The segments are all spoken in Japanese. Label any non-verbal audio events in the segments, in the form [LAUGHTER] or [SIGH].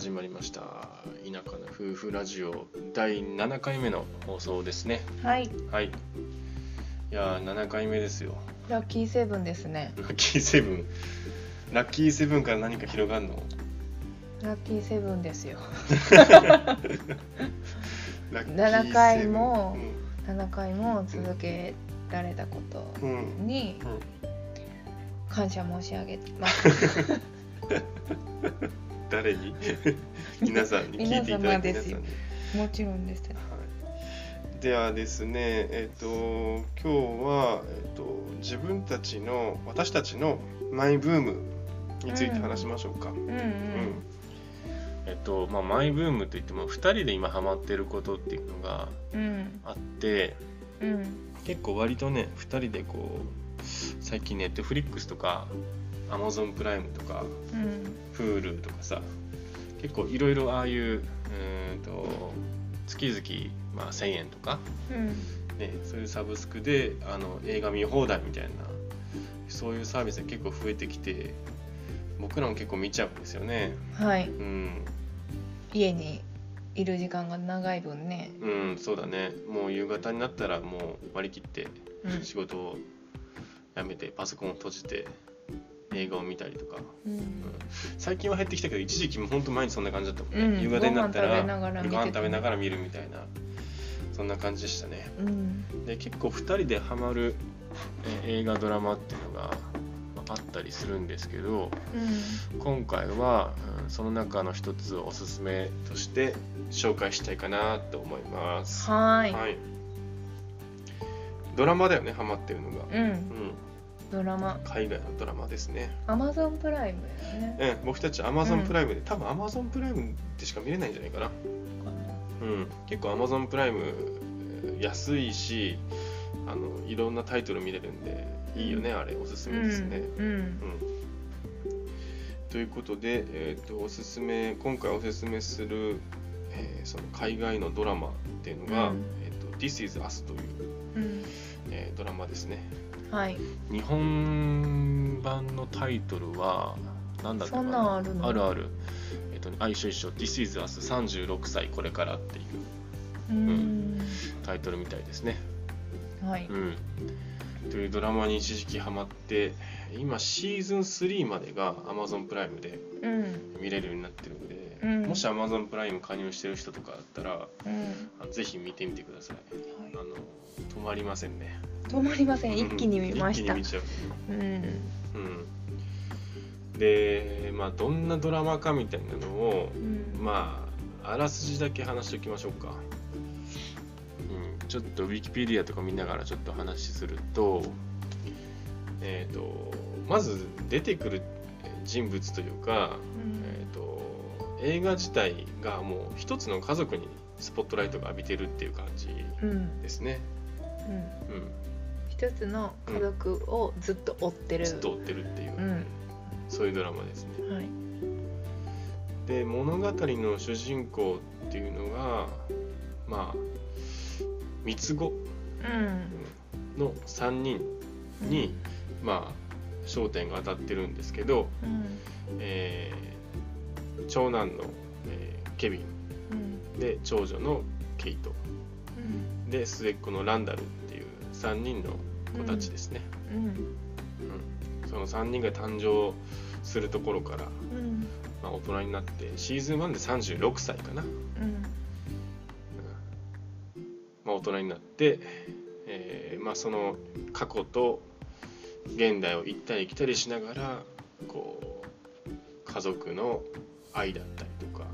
始まりました。田舎の夫婦ラジオ第7回目の放送ですね。はい。はい。いやー7回目ですよ。ラッキーセブンですね。ラッキーセブン。ラッキーセブンから何か広がるの？ラッキーセブンですよ。ラッキーセブン。7回も7回も続けられたことにうん。感謝申し上げます [LAUGHS] 誰に？[LAUGHS] 皆さんに聞いていただいて皆さんに。もちろんです。はい、ではですねえっ、と今日は、えっと自分たちの私たちのマイブームについて話しましょうか。うんうん。うん。えっとまあ、マイブームといっても2人で今ハマってることっていうのがうん。あってうん。結構割とね2人でこう最近ネットフリックスとか Amazon プライムとかうん。Hulu とかさ結構いろいろああいううーんと月々、まあ、1000円とか、うん。ね、そういうサブスクであの映画見放題みたいなそういうサービスが結構増えてきて僕らも結構見ちゃうんですよね。はい。うん。家にいる時間が長い分ね。うん、そうだね。もう夕方になったらもう割り切ってうん。仕事を辞めてパソコンを閉じて映画を見たりとか。うん。最近は減ってきたけど一時期も本当毎日そんな感じだったもんね、うん。夕方になったらご飯食べながら見てたご飯食べながら見るみたいなそんな感じでしたね。うん。で結構2人でハマるえ映画ドラマっていうのがまああったりするんですけど今回は、うんその中の一つをおすすめとして紹介したいかなと思います。はーい。はい。ドラマだよね、ハマってるのが。うん。うん、ドラマ。海外のドラマですね。アマゾンプライムだよね。うん、僕たち Amazon うん。プライムで、多分 Amazon プライムでしか見れないんじゃないかな。うん、結構 Amazon プライムえー安いし、あのいろんなタイトル見れるんで、いいよね、あれ、おすすめですね。うんうん。うん。ということで、えー、とおすすめ今回おすすめする、えーその海外のドラマっていうのが「うん。えー、と This is Us」という、うん。えードラマですねはい。日本版のタイトルは何だったかな？んあるの？あるある。えっ、とねあ一緒一緒「This is Us 36歳これから」っていう。うん。タイトルみたいですね。はい。うん。というドラマに一時期ハマって今シーズン3までが Amazon プライムでうん。見れるようになってるんで、うん。もし Amazon プライム加入してる人とかだったらうん。あのぜひ見てみてください。あはの止まりませんね。い止まりません。一気に見ました。う。うん。うん。でまあどんなドラマかみたいなのをうん。まああらすじだけ話しておきましょうか、うん、ちょっとウィキペディアとか見ながらちょっと話するとえっ、とまず出てくる人物というか、えー、と映画自体がもう一つの家族にスポットライトが浴びてるっていう感じうん。ですね、うん。うん、一つの家族をずっと追ってる。ずっと追ってるっていう、うん。そういうドラマですね。はい。で物語の主人公っていうのがまあ三つ子うん。の3人に、まあ焦点が当たってるんですけど、うん。えー長男の、えーケビン。うん。で長女のケイト。うん。で末っ子のランダルっていう3人の子たちですね、うん。うん。その3人が誕生するところから、うん。まあ、大人になってシーズン1で36歳かな、うん。まあ、大人になって、えーまあ、その過去と現代を行ったり来たりしながらこう家族の愛だったりとか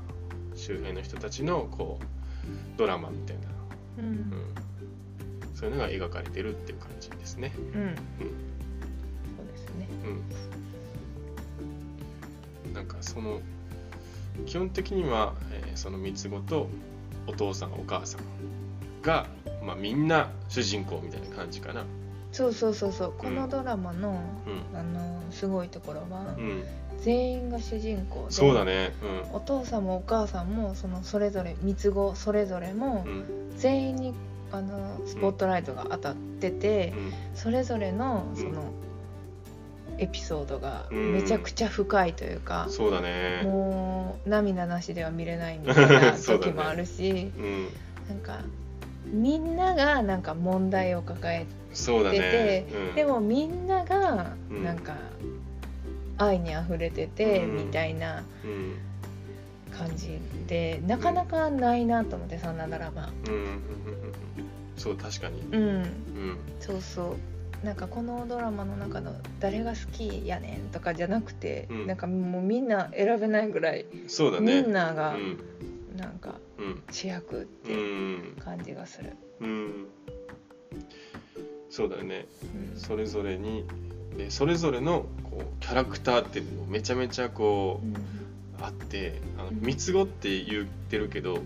周辺の人たちのこうドラマみたいな、うん。うん、そういうのが描かれてるっていう感じですね。うん。そうですね。うん、なんかその基本的には、えーその三つ子とお父さんお母さんが、まあ、みんな主人公みたいな感じかな。そうそうそうそう。このドラマのうん。あのすごいところはうん、全員が主人公でそうだね。お父さんもお母さんもそのそれぞれ三つ子それぞれもうん、うん、全員にあのスポットライトが当たってて、それぞれのうん。そのエピソードがうん。めちゃくちゃ深いというか、そうだね。もう涙なしでは見れないみたいな [LAUGHS] 時もあるし、うん。なんかみんながなんか問題を抱えてて、ね。うん。でもみんながうん。なんか愛にあふれてて、うん。みたいなうん。感じでなかなかないなと思ってそんなドラマ。うんうん。うん。うんそう確かに。うん。うん。そうそう。なんかこのドラマの中の誰が好きやねんとかじゃなくて、うん。なんかもうみんな選べないぐらい、そうだね。みんながうん。なんかうん。主役っうてん。感じがする。うん。そうだよね。うん。それぞれにでそれぞれのこうキャラクターっていうのもめちゃめちゃこうあってあのうん。三つ子って言ってるけど、ん。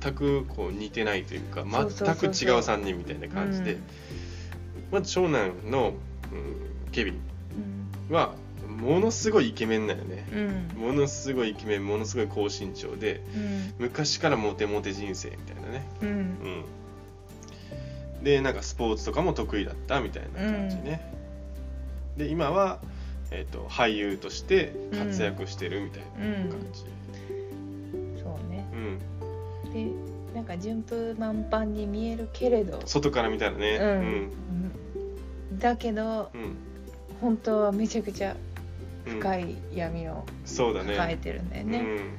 全くこう似てないというか全く違う3人みたいな感じで、まず長男の、うん、ケビンうんはものすごいイケメンだよね。うん。ものすごいイケメンものすごい高身長でうん。昔からモテモテ人生みたいなね。うん。うん。でなんかスポーツとかも得意だったみたいな感じね、で今は、えー、と俳優として活躍してるみたいな感じ。そうね。うん、でなんか順風満帆に見えるけれど、外から見たらね。うん。うん。だけどうん。本当はめちゃくちゃうん深い闇を抱えてるんだよね。うん、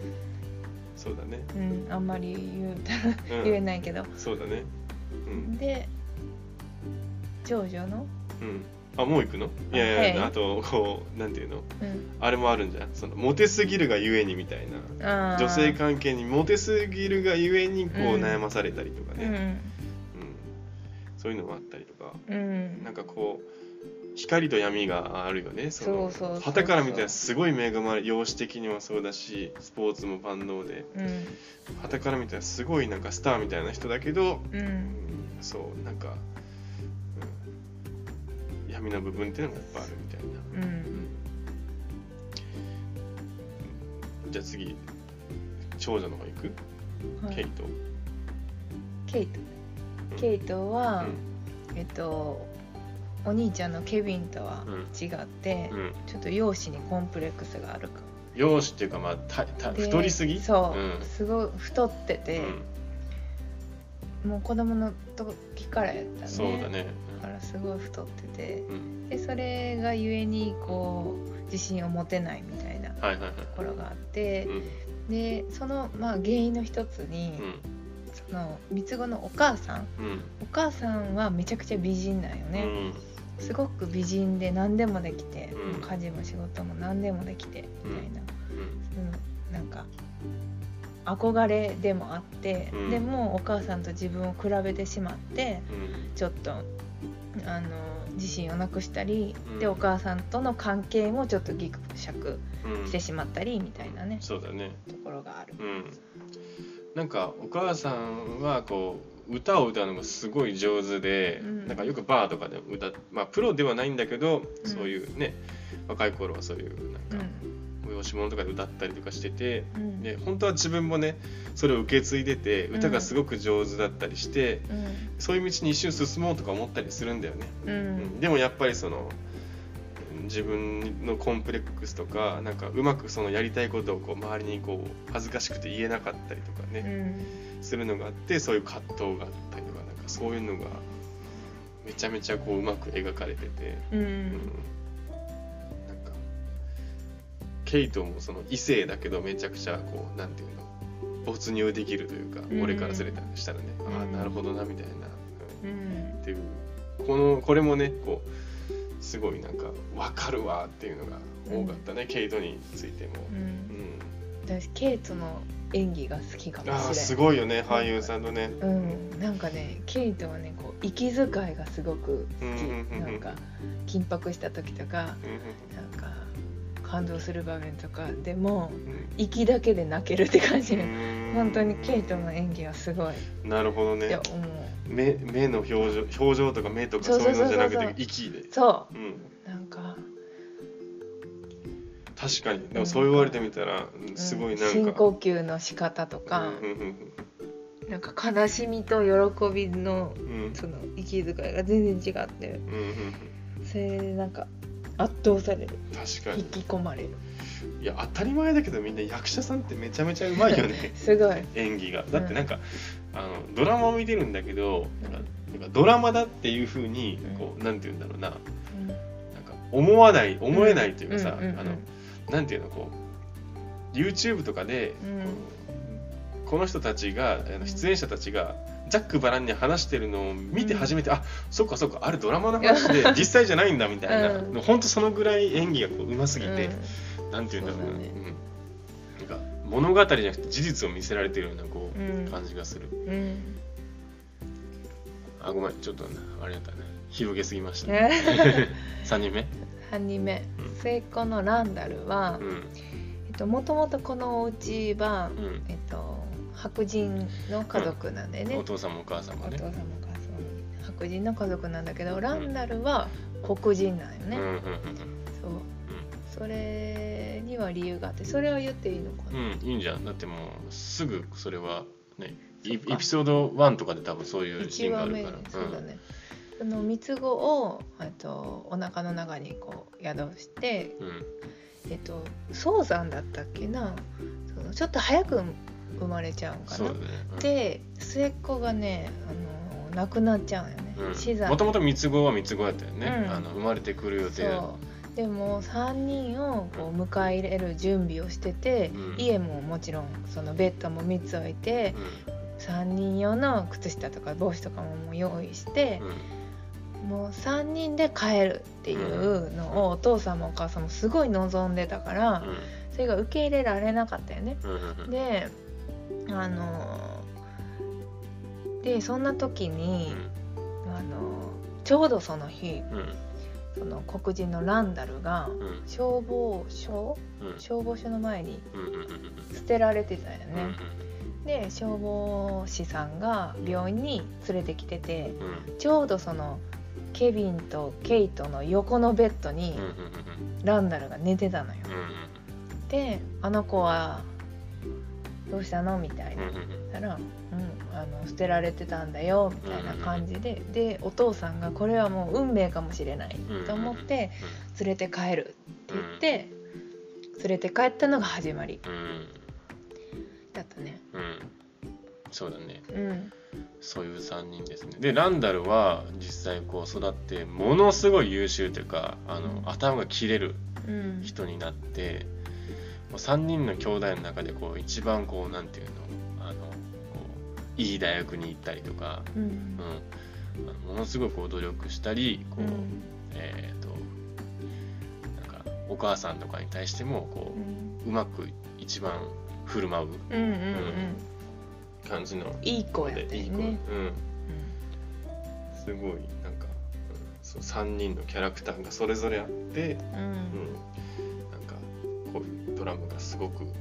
そうだね、うん、あんまり言う言えないけど、そうだね。うん。で長女の、うんあもう行くの？い。やいや、はい。あとこうなんていうの？うん、あれもあるんじゃん。そのモテすぎるがゆえにみたいな。女性関係にモテすぎるがゆえにこううん悩まされたりとかね、うんうん。そういうのもあったりとか。うん。なんかこう光と闇があるよね。そのそうそうそうそう。旗から見たらすごい恵まれ容姿的にもそうだしスポーツも万能で。うん。旗から見たらすごいなんかスターみたいな人だけど、ううん。んそうなんか、うん闇の部分っていうのがいっぱいあるみたいな、うん。じゃあ次長女の方行く、はい。ケイト、ケイト。うん。ケイトは、うん。えっとお兄ちゃんのケビンとは違って、うん、ちょっと容姿にコンプレックスがあるか容姿っていうかまあたたで太りすぎ？そう、うん。すごい太ってて、もう子供の時からやったね。そうだね。だからすごい太っててうん。でそれがゆえにこう自信を持てないみたいなところがあってうん。でそのまあ原因の一つに、その三つ子のお母さん。お母さんはめちゃくちゃ美人なんよね、すごく美人で何でもできて、うん。家事も仕事も何でもできてみたいな、うん。うん。なんか憧れでもあって、うん。でもお母さんと自分を比べてしまってうん。ちょっとあの自信をなくしたり、うん。でお母さんとの関係もちょっとギクシャクうん。してしまったりみたいなね、そうだね。ところがある。うん。なんかお母さんはこう歌を歌うのがすごい上手で、うん。なんかよくバーとかで歌っまあプロではないんだけど、うん。そういうね若い頃はそういうなんか催し物とかで歌ったりとかしてて、うん。で本当は自分もねそれを受け継いでて歌がすごく上手だったりして、そういう道に一瞬進もうとか思ったりするんだよね、うん。ううん。んでもやっぱりその自分のコンプレックスとかなんかうまくそのやりたいことをこう周りにこう恥ずかしくて言えなかったりとかうね、ん。するのがあってそういう葛藤があったりとかなんかそういうのがめちゃめちゃこううまく描かれてて、ううんケイトもその異性だけどめちゃくちゃこうなんていうの没入できるというか、うん。俺からすれたらしたらね、ああうん。なるほどなみたいな、うん。うんっていう。このこれもねこうすごいなんか分かるわっていうのが多かったね、ケイトについても、ううん。ん私ケイトの演技が好きかもしれないああすごいよね俳優さんのね、うん、なんかねケイトはねこう息遣いがすごく好き、うんうんうんうん。なんか緊迫した時とかうん。なんか感動する場面とかでもうん。息だけで泣けるって感じ、うん。本当にケイトの演技はすごい。っなるほどね。て思う、目目の表情表情とか目とかそそうういうのじゃなくて息で。そう。ん。うなんか、確かに。でもそう言われてみたらうん。すごいなんか、深呼吸の仕方とか、うんうんなんか悲しみと喜びのうん。うんその息遣いが全然違って。うんうん。それでなんか圧倒される。確かに。引き込まれる。いや当たり前だけどみんな役者さんってめちゃめちゃうまいよね。[LAUGHS] すごい。演技が。だってなんか、あのドラマを見てるんだけどなん。かなんかドラマだっていうふうにこう、なんて言うんだろうな。なんか思わない思えないというかさ、うんうんうんあのなんていうのこう YouTube とかで、うん。こうこの人たちが出演者たちがざっくばらんに話してるのを見て初めて、あそっかそっかあれドラマの話で [LAUGHS] 実際じゃないんだみたいな、うん。ほんとそのぐらい演技がこう上手すぎて、うん。なんていうんだろうな。ね。うん、なんか物語じゃなくて事実を見せられてるようなこう、うん感じがする。うん。あごめんちょっとねあれだったね。広げすぎました、ね。[LAUGHS] 3人目？3人目。うん。末っ子のランダルはうん。えっともともとこのお家はうん。えっと白人の家族なんでね、お父さんもお母さんもね。お父さんもお母さんも。白人の家族なんだけどランダルは黒人なんよね、うんうんうんそう。それには理由があってそれは言っていいのかな、うん、うん、いいんじゃん。だってもうすぐそれはねエピソード1とかで多分そういうシー1話目ンがあるから。そうだね、その三つ子をあとお腹の中にこう宿してうんうん。えっと早産だったっけな？そのちょっと早く生まれちゃうんかな。ね、うん。で末っ子がねあの亡くなっちゃうんよね、死産。もともと三つ子は三つ子やったよね、うん。あの生まれてくる予定でも3人をこう迎え入れる準備をしてて、うん。家ももちろんそのベッドも3つ置いて、3人用の靴下とか帽子とかももう用意してうん、うんもう3人で帰るっていうのをお父さんもお母さんもすごい望んでたから、それが受け入れられなかったよね。うんうんうん。であのでそんな時に、あのちょうどその日うん。うんその黒人のランダルがうん。消防署うん。消防署の前にうんうんうん捨てられてたようんね。で消防士さんが病院に連れてきててうん。うんちょうどそのケビンとケイトの横のベッドにうんうんランダルが寝てたのよ。うんうん。で「あの子はどうしたの?」みたいな。たら、うん、あの捨てられてたんだよみたいな感じで、でお父さんがこれはもう運命かもしれないと思って連れて帰るって言って連れて帰ったのが始まり。だったね。うん。そうだね。うん。そういう3人ですね。でランダルは実際こう育ってものすごい優秀というかあの頭が切れるうん。人になってもう3人の兄弟の中でこう一番こうなんていうのあのこういい大学に行ったりとか、うん。うん、あのものすごく努力したりこう、うん。えっ、となんかお母さんとかに対してもこうん。ううまく一番振る舞ううんうんうん感じの。いい子やったよいい子、ね。うん、すごいなんか、うんそう3人のキャラクターがそれぞれあって、うんドラムがすごくなんか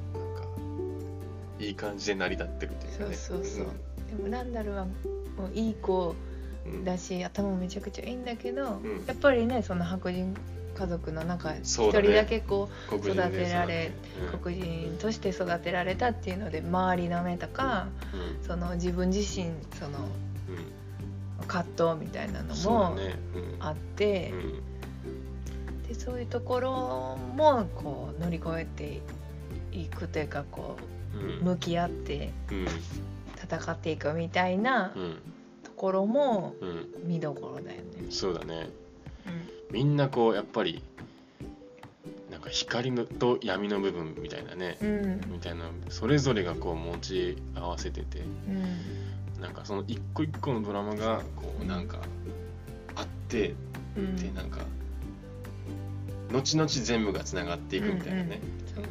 いい感じで成り立ってるというかね。そうそうそう。でもランダルはもういい子うん。だし頭もめちゃくちゃいいんだけど、うん。やっぱりねその白人家族の中一人だけこう育てられうん。黒人として育てられたっていうので周りの目とかうん。その自分自身そのうん。葛藤みたいなのもね。あってうんうんでそういうところもこう乗り越えていくというかこうんう向き合ってうん戦っていくみたいなうんところもうん見どころだよね。そうだね。うん。みんなこうやっぱりなんか光のと闇の部分みたいなね、うん。みたいなそれぞれがこう持ち合わせてて。うん。なんかその一個一個のドラマがこうなんかあってうん。でなんか後々全部がつながっていくみたいなね、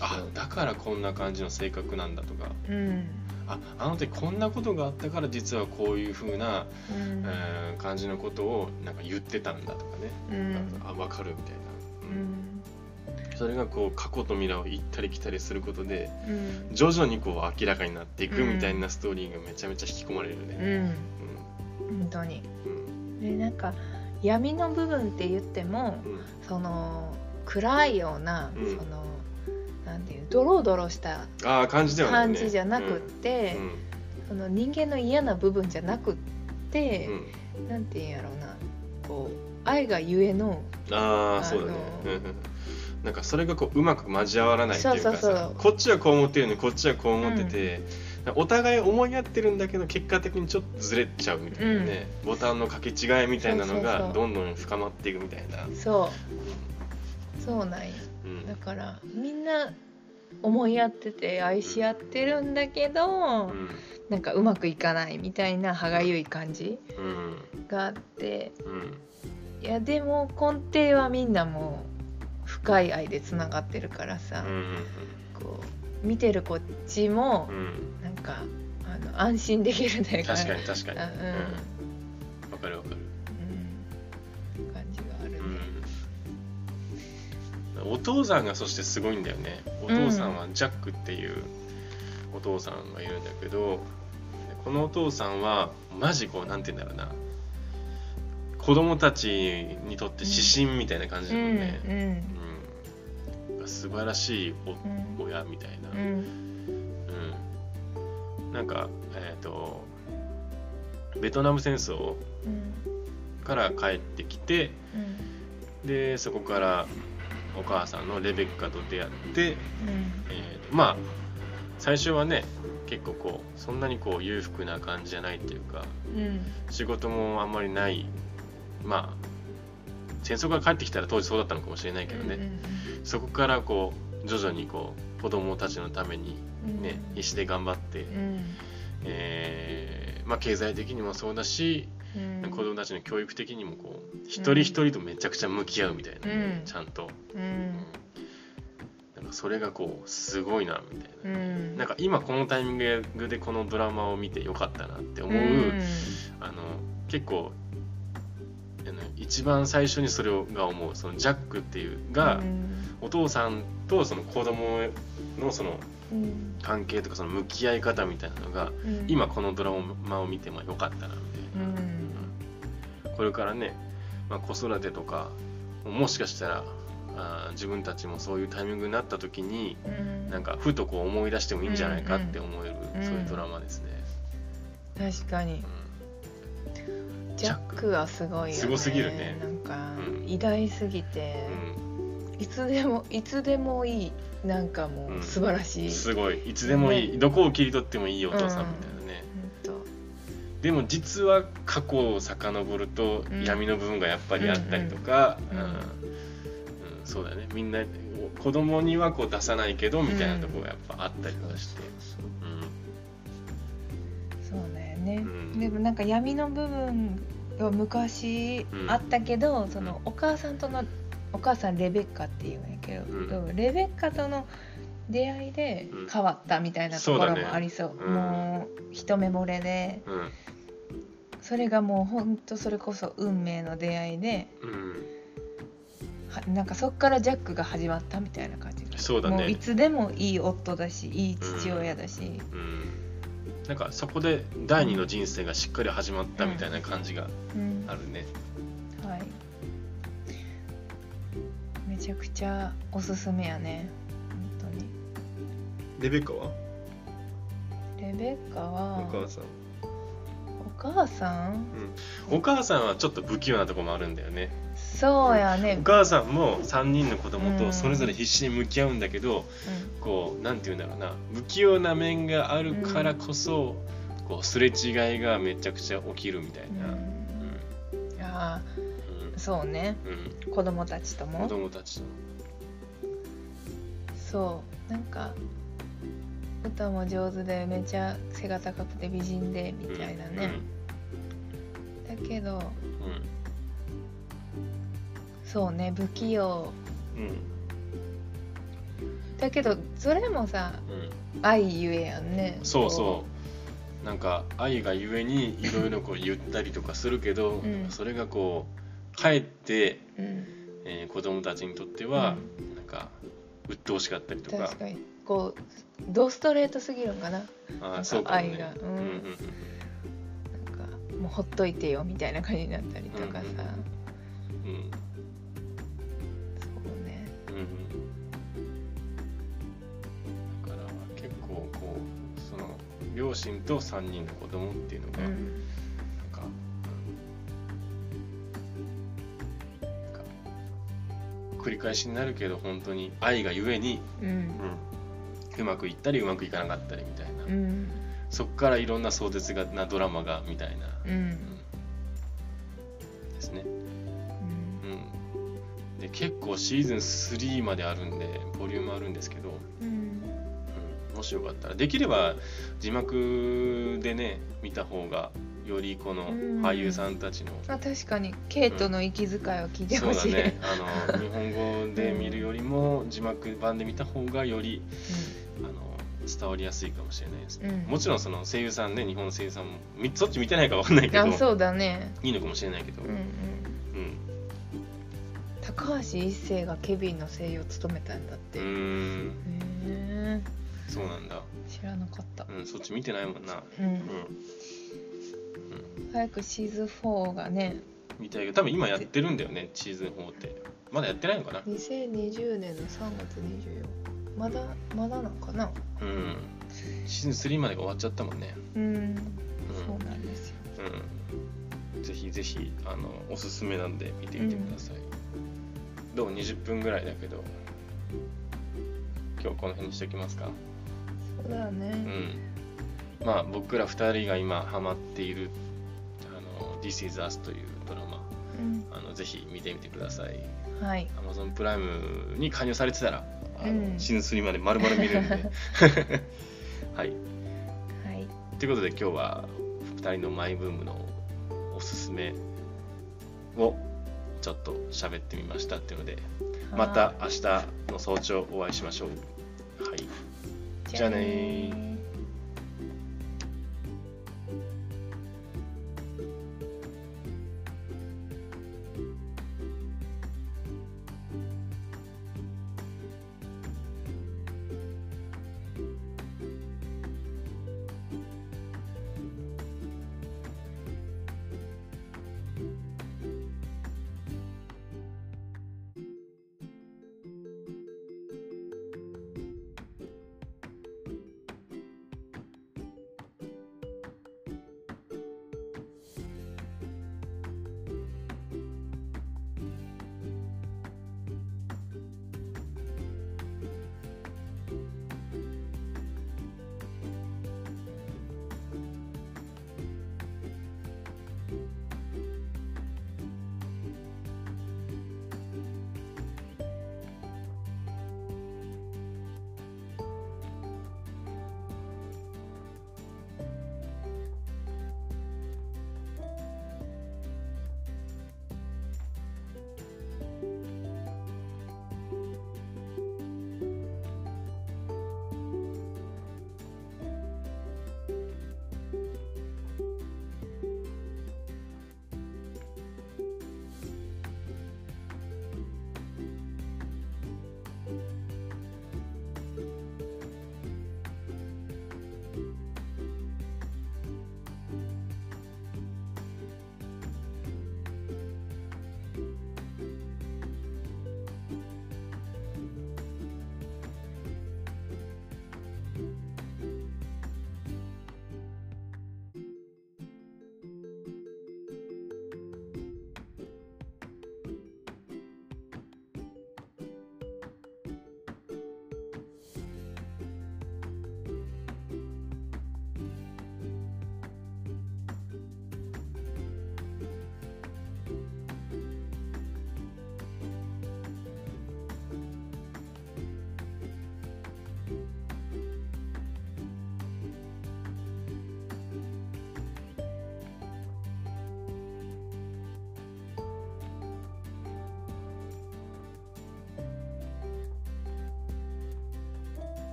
あだからこんな感じの性格なんだとか。うん。ああの時こんなことがあったから実はこういう風な、うん。えー感じのことをなんか言ってたんだとかね、うん。あ分かるみたいな、ううん。んそれがこう過去と未来を行ったり来たりすることでうん。徐々にこう明らかになっていくうんみたいなストーリーがめちゃめちゃ引き込まれるね。うん。本当に。うん。でなんか闇の部分って言ってもうん。その暗いような、うん。そのなんていうドロドロした感じ。じじゃなくって、うん。その人間の嫌な部分じゃなくってう、ん。なんていうんやろうな。こう愛がゆえのああそうだね、うんうん。なんかそれがこううまく交わらないっていうかさそうそうそう。こっちはこう思ってるのにこっちはこう思ってて、お互い思い合ってるんだけど結果的にちょっとずれちゃうみたいなね、ボタンの掛け違いみたいなのがどんどん深まっていくみたいな。そうそうなんようん。だからみんな思い合ってて愛し合ってるんだけど、うん。なんかうまくいかないみたいな歯がゆい感じうん。があって。うん。いやでも根底はみんなもう深い愛でつながってるからさ、うんこう見てるこっちもなんかあの安心できるというか。確かに確かに。あうん。わかるわかる。お父さんがそしてすごいんだよね。お父さんはジャックっていうお父さんがいるんだけど、このお父さんはマジこうなんて言うんだろうな。子供たちにとって指針みたいな感じだもんね。うんうん素晴らしい親みたいな。うんうんなんか、えっ、と、ベトナム戦争うんから帰ってきて、うんで、そこからお母さんのレベッカと出会って、うん。えーとまあ、最初はね、結構こう、そんなにこう裕福な感じじゃないっていうか、うん。仕事もあんまりない、まあ、戦争から帰ってきたら当時そうだったのかもしれないけどね、そこからこう、徐々にこう、子供たちのためにうん。ね、必死で頑張って、うん。えーまあ、経済的にもそうだし、うん。子供たちの教育的にもこう一人一人とめちゃくちゃ向き合うみたいな、うん。ちゃんと、うん。なんかそれがこうすごいなみたいな、うん。なんか今このタイミングでこのドラマを見てよかったなって思う、うん。あの結構あの一番最初にそれをが思うそのジャックっていうが、うん。お父さんとその子供のそのうん。関係とかその向き合い方みたいなのがうん。今このドラマを見てもよかったなみたいな。うんこれからね、まあ、子育てとかもしかしたらあー自分たちもそういうタイミングになった時にうん。なんかふとこう思い出してもいいんじゃないかって思える、うん。そういうドラマですね、確かに。うジャックはすごいよね。すごすぎるね。なんかうん。偉大すぎて。ん。いつでもいつでもいいなんかもうん。う素晴らしうん、い。すごい。いつでもいい、どこを切り取ってもいいお父さんみたいなでも実は過去を遡るとうん。闇の部分がやっぱりあったりとか、うんうん。うん。うん。そうだね。みんな子供にはこう出さないけどみたいなところがやっぱあったりとかして、そうだよね、うん。でもなんか闇の部分が昔うんあったけど、そのお母さんとのお母さんレベッカっていうんやけど、レベッカとの出会いでうん。変わったみたいなところそうだね。もありそう。うん。もう一目惚れで。うん。うんそれがもうほんとそれこそ運命の出会いでうん。はなんかそっからジャックが始まったみたいな感じそうだね。もういつでもいい夫だしいい父親だし、うん。なんかそこで第二の人生がしっかり始まったみたいな感じがうん。あるね。はい。めちゃくちゃおすすめやねレベッカは？レベッカはお母さん。お母さん？お母さんはちょっと不器用なとこもあるんだよね。そうやね。お母さんも3人の子供うん。とそれぞれ必死に向き合うんだけど、こうなんて言うんだろうな。不器用な面があるからこそ、こうすれ違いがめちゃくちゃ起きるみたいうん。な。うん。あうん。あそうね。うん。子供たちと子も供たちと。そう。なんか歌も上手でめちゃ背が高くて美人でみたいなね、だけどうん。うんそうね不器用。うん。だけどそれもさうん。愛ゆえやんねそうそう。なんか愛がゆえにいろいろこう [LAUGHS] 言ったりとかするけど、うん。それがこうかえって、う、うん、えー子供たちにとっては、なんか鬱陶しかったりとか。確かにこうドストレートすぎるんかな？あかーそうかもね。愛が。うん。うんうんなんかもうほっといてよみたいな感じになったりとかさ、うんうんうん。そうね。うんうん。だから結構こうその両親と3人の子供っていうのが、なんうん。か、り返しになるけど本当に愛がゆえに、うんうん、うまくいったりうまくいかなかったりみたいな、うん。そっからいろんな壮絶なドラマがみたいな、うん。ですね、うん。うん、で結構シーズン3まであるんでボリュームあるんですけど、うん。うん、もしよかったら。できれば字幕でね見た方がよりこのうん。俳優さんたちの、まあ確かに。ケイトの息遣いを聞いてそうほしい、だね。あの日本語で見るよりも字幕版で見た方がよりあの伝わりやすいかもしれないですね、うん。もちろんその声優さんね日本の声優さんもみそっち見てないか分かんないけど。あそうだね。いいのかもしれないけど、うんうん。うん。高橋一生がケビンの声優を務めたんだって。うーへんえそうなんだ、知らなかった。うん、そっち見てないもんな、うん。うん、早くシーズン4がね。見たいけど多分今やってるんだよねシーズン4って。まだやってないのかな？2020年の3月24まだまだなんかな？うん。シーズン3までが終わっちゃったもんね。うん。そうなんですよ。うん。ぜひぜひあのおすすめなんで見てみてください、どう？20分ぐらいだけど。今日この辺にしておきますか。そうだね。うん。まあ僕ら2人が今ハマっているあの「This is Us」というドラマ。うん。あのぜひ見てみてください。はい。Amazon プライムに加入されてたらあの、うん。シーズン3まで丸々見れるんで。[LAUGHS] はい。はい。ということで今日は2人のマイブームのおすすめをちょっと喋ってみましたっていうのでまた明日の早朝お会いしましょう。はい。じゃあね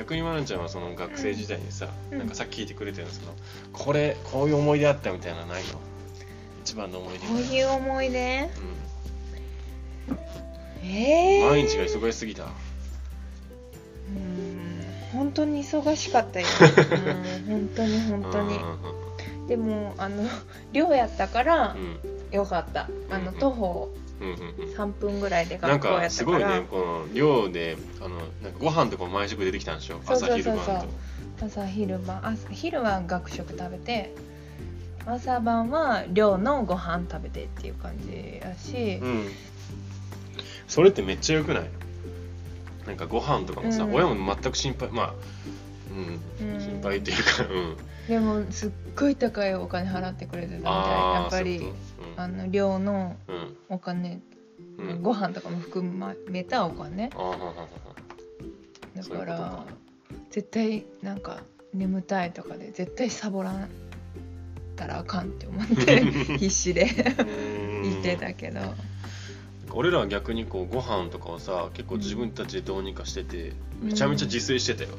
逆にまなちゃんはその学生時代にさ、うん。なんかさっき聞いてくれてるんですけどこれこういう思い出あったみたいなのないの？一番の思い出。こういう思い出？うえー、ん、毎日が忙しすぎた。うん。本当に忙しかったよ、[LAUGHS] うん、本当に本当に。うん。でもあの寮やったからうん。よかった。あのうん。徒歩3分ぐらいでなん学校やかすごいったからねこの寮であのなんかご飯とかも毎食出てきたんでしょ？朝昼晩と。朝昼晩。朝昼は学食食べて朝晩は寮のご飯食べてっていう感じやし、うん。それってめっちゃよくない？なんかご飯とかもさ、うん。親も全く心配まあうん、うん。心配っていうかうん。でもすっごい高いお金払ってくれてたみたい。やっぱりあの寮のうん。お金、うん。うんご飯とかも含めたお金。だから絶対なんか眠たいとかで絶対サボらんたらあかんって思って [LAUGHS] 必死でうん。言ってたけど。俺らは逆にこうご飯とかをさ結構自分たちでどうにかしてて、めちゃめちゃ自炊してたよ、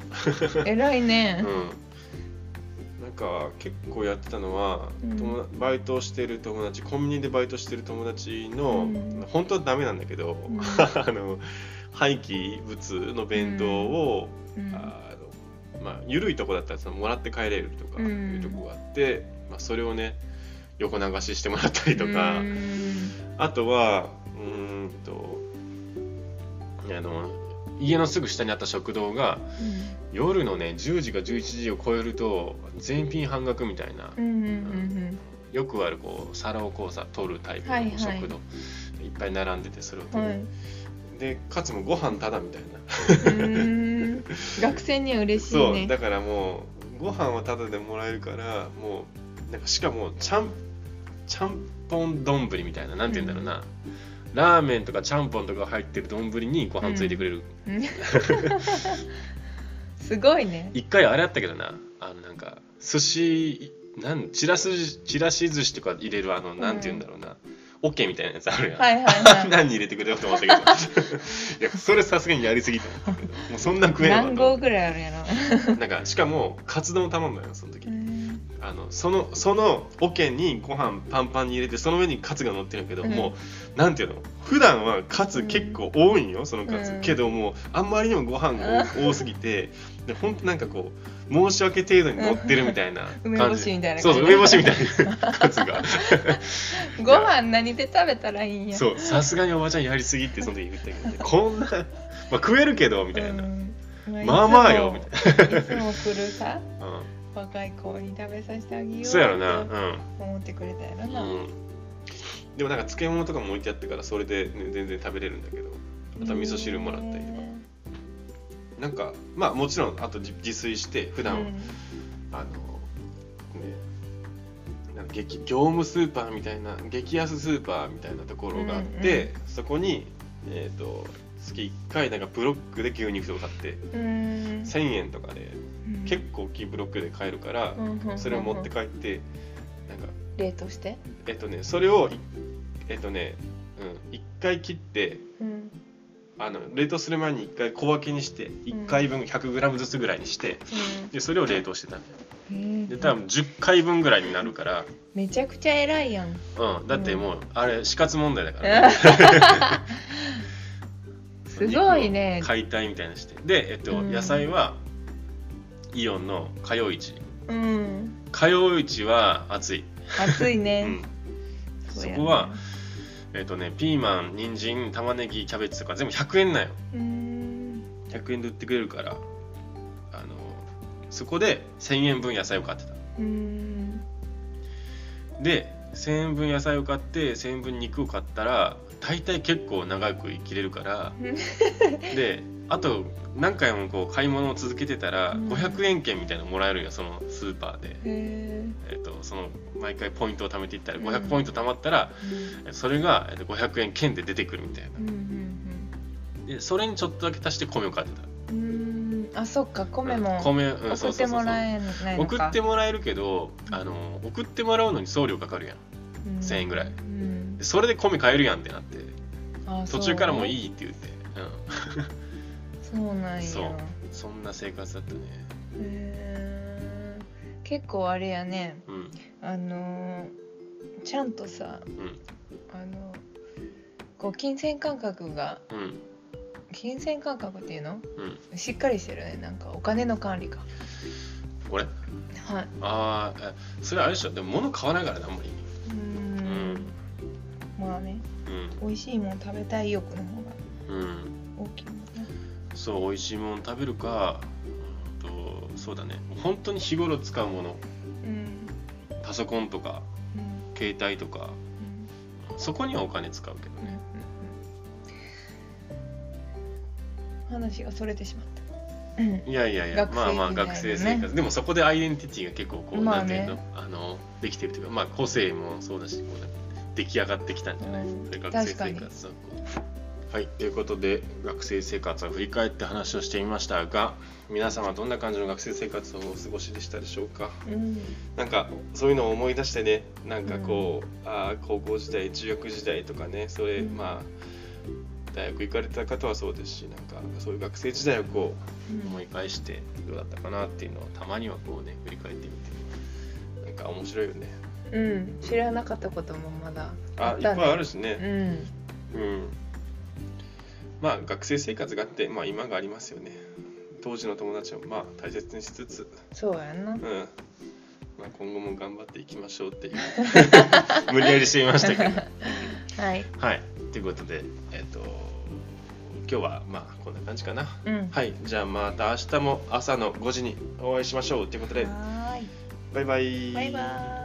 偉いね。うんか結構やってたのは、うん。バイトしてる友達コンビニでバイトしてる友達の、うん。本当はダメなんだけど、うん。[LAUGHS] あの廃棄物の弁当を、うん。あのまあ緩いとこだったらそのもらって帰れるとかいうとこがあって、まあ、それをね横流ししてもらったりとか、うん。あとはうーんとあの家のすぐ下にあった食堂が夜のね10時か11時を超えると全品半額みたいな、うんうんうんよくあるこう皿をこうさ取るタイプのはいはい。食堂、いっぱい並んでてそれを取る、うんはい。でかつもご飯ただみたいな、うん。学生には嬉しいそうねだからもうご飯はただでもらえるからもうなんかしかもちゃんちゃんぽん丼みたいななんて言うんだろうな、ラーメンとかちゃんぽんとか入ってる丼にご飯ついてくれる、うん。[LAUGHS] すごいね。一回あれあったけどな。あのなんか寿司なんちらすちらし寿司とか入れるあのなんて言うんだろうな、オッケーみたいなやつあるやん、はいはいはい。[LAUGHS] 何入れてくれようと思ったけど。[LAUGHS] いやそれさすがにやりすぎたもうそんな食えなかった何合ぐらいあるんやろ。なんかしかもカツ丼頼んだよその時、うんあのそのその桶にご飯パンパンに入れてその上にカツが乗ってるけど、うん。もうなんていうの？普段はカツ結構多いんよそのカツ、うん。けどもうあんまりにもご飯が多多すぎてで本当なんかこう申し訳程度に乗ってるみたいな [LAUGHS] 梅感じ。干しみたいなそうそう梅干しみたいなカツが。[LAUGHS] ご飯何で食べたらいいんや？そうさすがにおばちゃんやりすぎってその時言ったけど、ね、こんな、まあ、食えるけどみたいな、うん。まあまあよみたい [LAUGHS] いつも来るさ。な、若い子に食べさせてあげようん、うそうやろな。と思ってくれたやろな、うん、でもなんか漬物とかも置いてあってからそれで、ね、全然食べれるんだけど。あとは味噌汁もらったりとか。なんかまあもちろんあと自自炊して普段、うん。あのねなんか激業務スーパーみたいな激安スーパーみたいなところがあって、うんうそこにえっ、と月1回なんかブロックで牛肉を買ってうん。1000円とかでうん結構大きいブロックで買えるから、うんそれを持って帰ってなんか冷凍して？えっとねそれをいえっとねうん1回切ってうん。あの冷凍する前に1回小分けにして1回分 100g ずつぐらいにしてでそれを冷凍してたんだよ。うんで多分10回分ぐらいになるから、めちゃくちゃ偉いやん。うん、だってもうあれ死活問題だから、ね、[LAUGHS] すごいね。[LAUGHS] 解体みたいなのして。で、えっとうん。野菜はイオンの火曜市。うん。火曜市は熱い、暑いうね、うやね。そこはえっとねピーマン人参玉ねぎキャベツとか全部100円なんよ。うん。100円で売ってくれるからあのそこで1000円分野菜を買ってた。うん。で1000円分野菜を買って1000円分肉を買ったら大体結構長く生きれるから [LAUGHS] であと何回もこう買い物を続けてたらうん。500円券みたいなのもらえるんよそのスーパーで、へええっとその毎回ポイントを貯めていったらうん。500ポイント貯まったらそれがえっと500円券で出てくるみたいうんうんなでそれにちょっとだけ足して米を買ってた。うん。うんあそっか米もうん米、うん、送ってもらえない送ってもらえるけどあの送ってもらうのに送料かかるやん。うん。1000円ぐらい。うん。でそれで米買えるやんってなって。あ途中からもういいいって言って、そうなんや。そう。そんな生活だったね。へー。結構あれやね。うん。あのーちゃんとさうん。あのこう金銭感覚がうん。金銭感覚っていうの？うん。しっかりしてるね。なんかお金の管理が。俺？はい。ああそれあれでしょ？でも物買わないからなあんまり。うん。ん。まあね。うん。美味しいもん食べたい欲の方がうん。大きいもんねそう美味しいもの食べるかうんとそうだね。本当に日頃使うもの。うん。パソコンとかうん。携帯とかうん。そこにはお金使うけどうんうんねうん。話がそれてしまった。うん。いやいやいや学生まあまあ学生生活。でもそこでアイデンティティが結構こう、まあね。なんていうの？あのできてるというかまあ個性もそうだしこう、ね、出来上がってきたんじゃない、うん。それ学生生活はこうはいということで学生生活を振り返って話をしてみましたが皆様どんな感じの学生生活をお過ごしでしたでしょうか？うん。なんかそういうのを思い出してねなんかこう、あー高校時代中学時代とかねそれ、うん。まあ大学行かれた方はそうですしなんかそういう学生時代をこううん。思い返してどうだったかなっていうのをたまにはこうね振り返ってみてなんか面白いよね。うん。知らなかったこともまだあいっぱいあるしね。うん。うんまあ学生生活があって、まあ、今がありますよね。当時の友達をまあ大切にしつつそうやな。うん、まあ、今後も頑張っていきましょうっていう [LAUGHS] 無理やりしてみましたけど。[LAUGHS] はい、はい、ということでえっ、ー、と今日はまあこんな感じかな、うん、はい。じゃあまた明日も朝の5時にお会いしましょうということで。バイバイ。バイバイ。